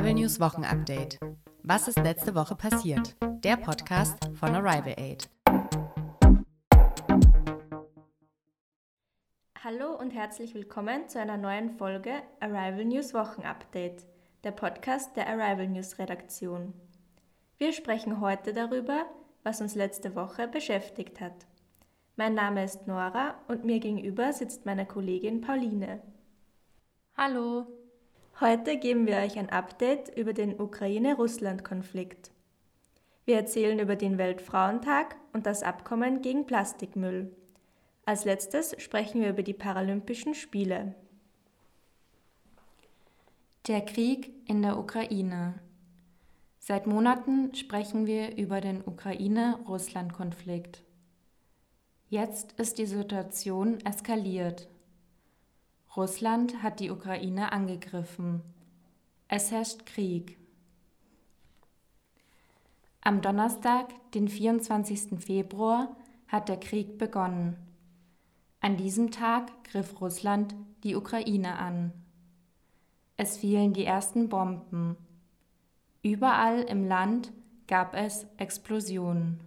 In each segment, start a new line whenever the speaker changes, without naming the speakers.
Arrival News Wochenupdate. Was ist letzte Woche passiert? Der Podcast von Arrival Aid.
Hallo und herzlich willkommen zu einer neuen Folge Arrival News Wochenupdate, der Podcast der Arrival News Redaktion. Wir sprechen heute darüber, was uns letzte Woche beschäftigt hat. Mein Name ist Nora und mir gegenüber sitzt meine Kollegin Pauline.
Hallo.
Heute geben wir euch ein Update über den Ukraine-Russland-Konflikt. Wir erzählen über den Weltfrauentag und das Abkommen gegen Plastikmüll. Als letztes sprechen wir über die Paralympischen Spiele.
Der Krieg in der Ukraine. Seit Monaten sprechen wir über den Ukraine-Russland-Konflikt. Jetzt ist die Situation eskaliert. Russland hat die Ukraine angegriffen. Es herrscht Krieg. Am Donnerstag, den 24. Februar, hat der Krieg begonnen. An diesem Tag griff Russland die Ukraine an. Es fielen die ersten Bomben. Überall im Land gab es Explosionen.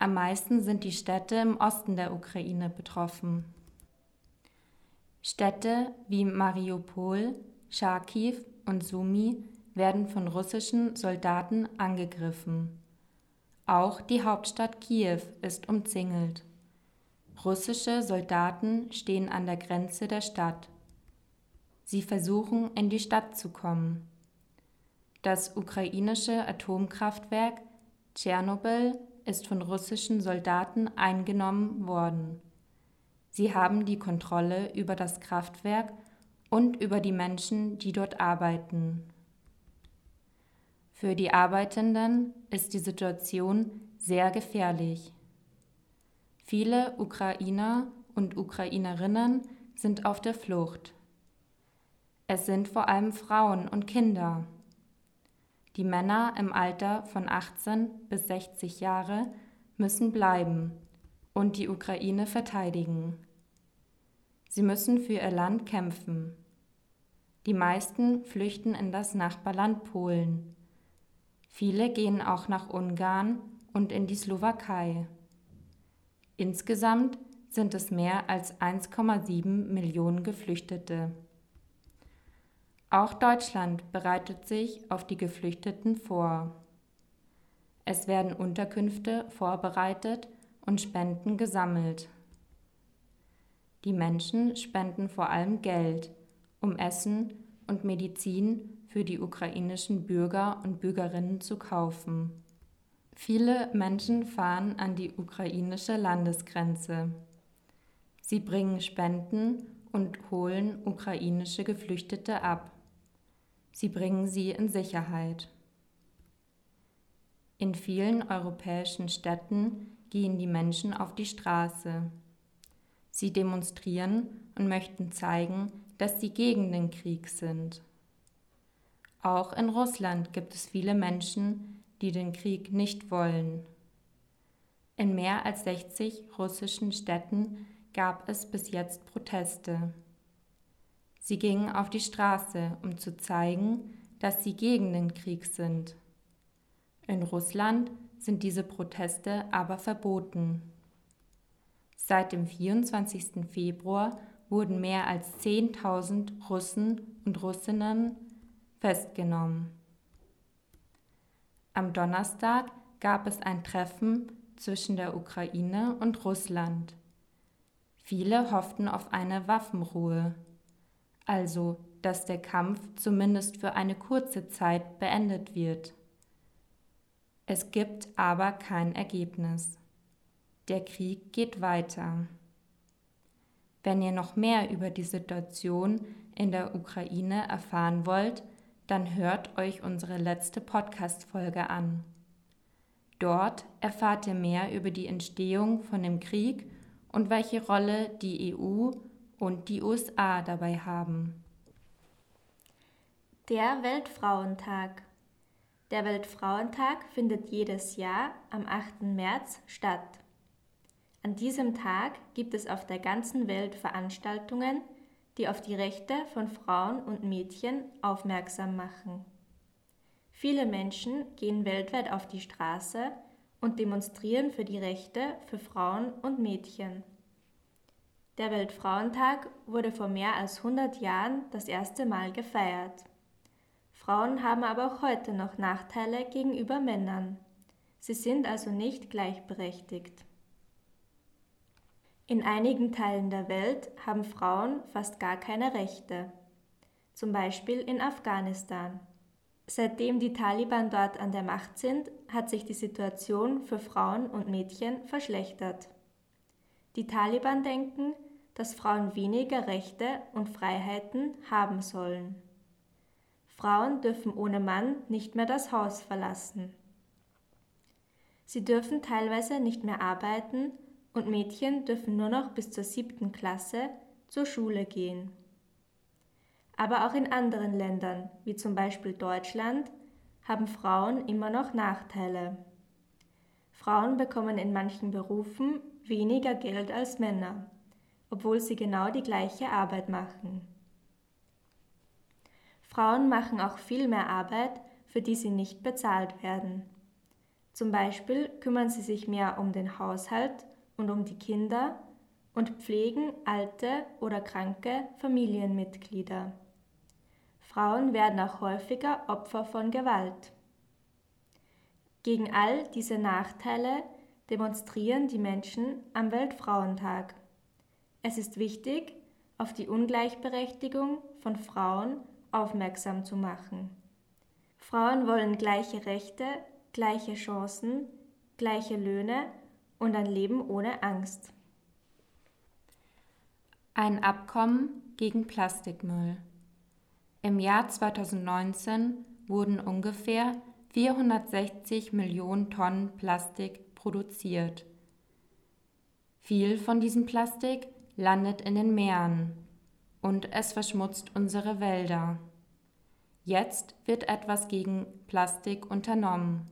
Am meisten sind die Städte im Osten der Ukraine betroffen. Städte wie Mariupol, Charkiw und Sumy werden von russischen Soldaten angegriffen. Auch die Hauptstadt Kiew ist umzingelt. Russische Soldaten stehen an der Grenze der Stadt. Sie versuchen, in die Stadt zu kommen. Das ukrainische Atomkraftwerk Tschernobyl ist von russischen Soldaten eingenommen worden. Sie haben die Kontrolle über das Kraftwerk und über die Menschen, die dort arbeiten. Für die Arbeitenden ist die Situation sehr gefährlich. Viele Ukrainer und Ukrainerinnen sind auf der Flucht. Es sind vor allem Frauen und Kinder. Die Männer im Alter von 18 bis 60 Jahre müssen bleiben und die Ukraine verteidigen. Sie müssen für ihr Land kämpfen. Die meisten flüchten in das Nachbarland Polen. Viele gehen auch nach Ungarn und in die Slowakei. Insgesamt sind es mehr als 1,7 Millionen Geflüchtete. Auch Deutschland bereitet sich auf die Geflüchteten vor. Es werden Unterkünfte vorbereitet und Spenden gesammelt. Die Menschen spenden vor allem Geld, um Essen und Medizin für die ukrainischen Bürger und Bürgerinnen zu kaufen. Viele Menschen fahren an die ukrainische Landesgrenze. Sie bringen Spenden und holen ukrainische Geflüchtete ab. Sie bringen sie in Sicherheit. In vielen europäischen Städten gehen die Menschen auf die Straße. Sie demonstrieren und möchten zeigen, dass sie gegen den Krieg sind. Auch in Russland gibt es viele Menschen, die den Krieg nicht wollen. In mehr als 60 russischen Städten gab es bis jetzt Proteste. Sie gingen auf die Straße, um zu zeigen, dass sie gegen den Krieg sind. In Russland sind diese Proteste aber verboten. Seit dem 24. Februar wurden mehr als 10.000 Russen und Russinnen festgenommen. Am Donnerstag gab es ein Treffen zwischen der Ukraine und Russland. Viele hofften auf eine Waffenruhe, also dass der Kampf zumindest für eine kurze Zeit beendet wird. Es gibt aber kein Ergebnis. Der Krieg geht weiter. Wenn ihr noch mehr über die Situation in der Ukraine erfahren wollt, dann hört euch unsere letzte Podcast-Folge an. Dort erfahrt ihr mehr über die Entstehung von dem Krieg und welche Rolle die EU und die USA dabei haben.
Der Weltfrauentag. Der Weltfrauentag findet jedes Jahr am 8. März statt. An diesem Tag gibt es auf der ganzen Welt Veranstaltungen, die auf die Rechte von Frauen und Mädchen aufmerksam machen. Viele Menschen gehen weltweit auf die Straße und demonstrieren für die Rechte für Frauen und Mädchen. Der Weltfrauentag wurde vor mehr als 100 Jahren das erste Mal gefeiert. Frauen haben aber auch heute noch Nachteile gegenüber Männern. Sie sind also nicht gleichberechtigt. In einigen Teilen der Welt haben Frauen fast gar keine Rechte, zum Beispiel in Afghanistan. Seitdem die Taliban dort an der Macht sind, hat sich die Situation für Frauen und Mädchen verschlechtert. Die Taliban denken, dass Frauen weniger Rechte und Freiheiten haben sollen. Frauen dürfen ohne Mann nicht mehr das Haus verlassen. Sie dürfen teilweise nicht mehr arbeiten und Mädchen dürfen nur noch bis zur siebten Klasse zur Schule gehen. Aber auch in anderen Ländern, wie zum Beispiel Deutschland, haben Frauen immer noch Nachteile. Frauen bekommen in manchen Berufen weniger Geld als Männer obwohl sie genau die gleiche Arbeit machen. Frauen machen auch viel mehr Arbeit, für die sie nicht bezahlt werden. Zum Beispiel kümmern sie sich mehr um den Haushalt und um die Kinder und pflegen alte oder kranke Familienmitglieder. Frauen werden auch häufiger Opfer von Gewalt. Gegen all diese Nachteile demonstrieren die Menschen am Weltfrauentag. Es ist wichtig, auf die Ungleichberechtigung von Frauen aufmerksam zu machen. Frauen wollen gleiche Rechte, gleiche Chancen, gleiche Löhne und ein Leben ohne Angst.
Ein Abkommen gegen Plastikmüll. Im Jahr 2019 wurden ungefähr 460 Millionen Tonnen Plastik produziert. Viel von diesem Plastik landet in den Meeren und es verschmutzt unsere Wälder. Jetzt wird etwas gegen Plastik unternommen.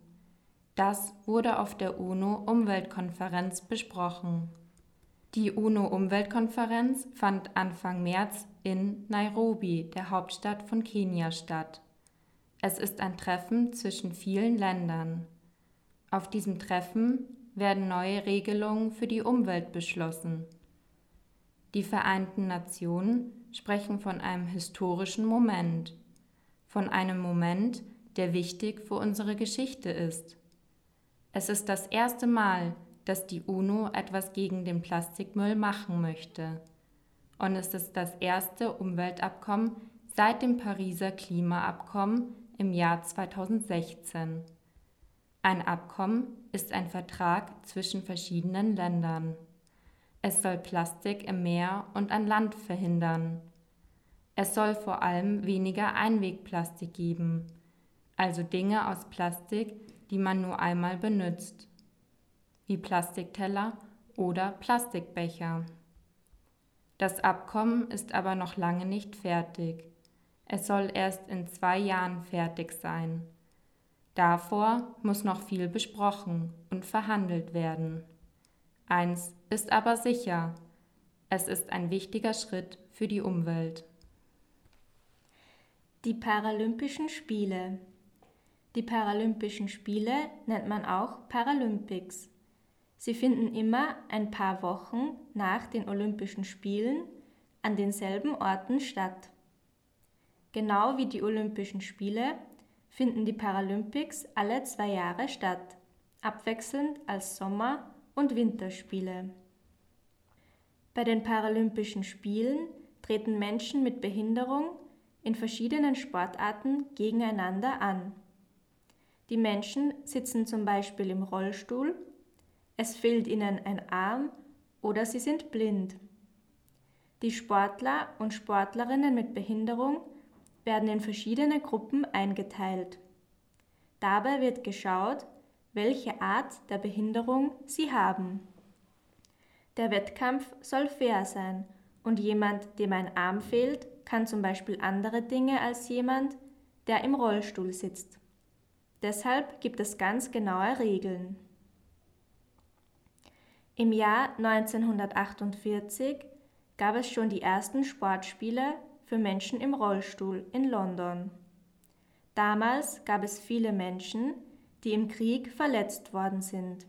Das wurde auf der UNO-Umweltkonferenz besprochen. Die UNO-Umweltkonferenz fand Anfang März in Nairobi, der Hauptstadt von Kenia, statt. Es ist ein Treffen zwischen vielen Ländern. Auf diesem Treffen werden neue Regelungen für die Umwelt beschlossen. Die Vereinten Nationen sprechen von einem historischen Moment, von einem Moment, der wichtig für unsere Geschichte ist. Es ist das erste Mal, dass die UNO etwas gegen den Plastikmüll machen möchte. Und es ist das erste Umweltabkommen seit dem Pariser Klimaabkommen im Jahr 2016. Ein Abkommen ist ein Vertrag zwischen verschiedenen Ländern. Es soll Plastik im Meer und an Land verhindern. Es soll vor allem weniger Einwegplastik geben, also Dinge aus Plastik, die man nur einmal benutzt, wie Plastikteller oder Plastikbecher. Das Abkommen ist aber noch lange nicht fertig. Es soll erst in zwei Jahren fertig sein. Davor muss noch viel besprochen und verhandelt werden. Eins ist aber sicher, es ist ein wichtiger Schritt für die Umwelt.
Die Paralympischen Spiele. Die Paralympischen Spiele nennt man auch Paralympics. Sie finden immer ein paar Wochen nach den Olympischen Spielen an denselben Orten statt. Genau wie die Olympischen Spiele finden die Paralympics alle zwei Jahre statt, abwechselnd als Sommer- und Winterspiele. Bei den Paralympischen Spielen treten Menschen mit Behinderung in verschiedenen Sportarten gegeneinander an. Die Menschen sitzen zum Beispiel im Rollstuhl, es fehlt ihnen ein Arm oder sie sind blind. Die Sportler und Sportlerinnen mit Behinderung werden in verschiedene Gruppen eingeteilt. Dabei wird geschaut, welche Art der Behinderung sie haben. Der Wettkampf soll fair sein und jemand, dem ein Arm fehlt, kann zum Beispiel andere Dinge als jemand, der im Rollstuhl sitzt. Deshalb gibt es ganz genaue Regeln. Im Jahr 1948 gab es schon die ersten Sportspiele für Menschen im Rollstuhl in London. Damals gab es viele Menschen, die im Krieg verletzt worden sind.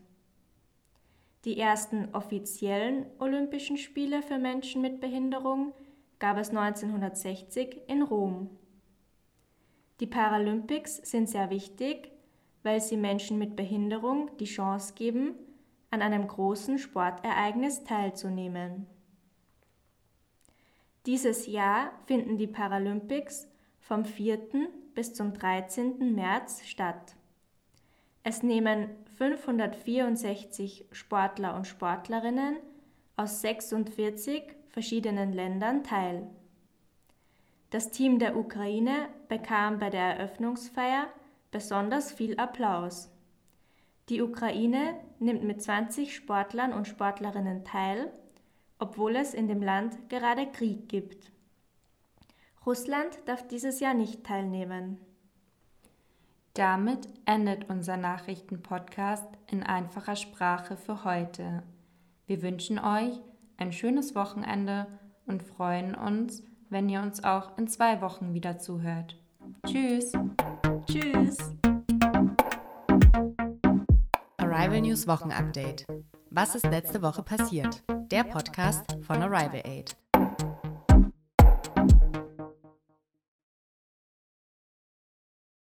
Die ersten offiziellen Olympischen Spiele für Menschen mit Behinderung gab es 1960 in Rom. Die Paralympics sind sehr wichtig, weil sie Menschen mit Behinderung die Chance geben, an einem großen Sportereignis teilzunehmen. Dieses Jahr finden die Paralympics vom 4. bis zum 13. März statt. Es nehmen 564 Sportler und Sportlerinnen aus 46 verschiedenen Ländern teil. Das Team der Ukraine bekam bei der Eröffnungsfeier besonders viel Applaus. Die Ukraine nimmt mit 20 Sportlern und Sportlerinnen teil, obwohl es in dem Land gerade Krieg gibt. Russland darf dieses Jahr nicht teilnehmen.
Damit endet unser Nachrichtenpodcast in einfacher Sprache für heute. Wir wünschen euch ein schönes Wochenende und freuen uns, wenn ihr uns auch in zwei Wochen wieder zuhört. Tschüss.
Tschüss.
Arrival News Wochenupdate. Was ist letzte Woche passiert? Der Podcast von Arrival Aid.